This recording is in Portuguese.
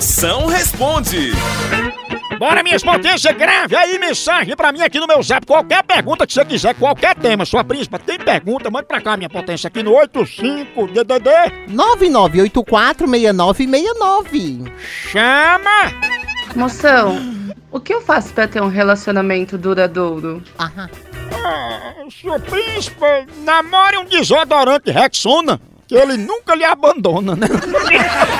Moção responde. Bora, minhas potências, grave aí mensagem pra mim aqui no meu zap. Qualquer pergunta que você quiser, qualquer tema, sua príncipa, tem pergunta, manda pra cá, minha potência, aqui no 85DDD. 99846969. Chama! Moção, o que eu faço pra ter um relacionamento duradouro? Aham. Ah, sua príncipa, namore um desodorante Rexona, que ele nunca lhe abandona, né?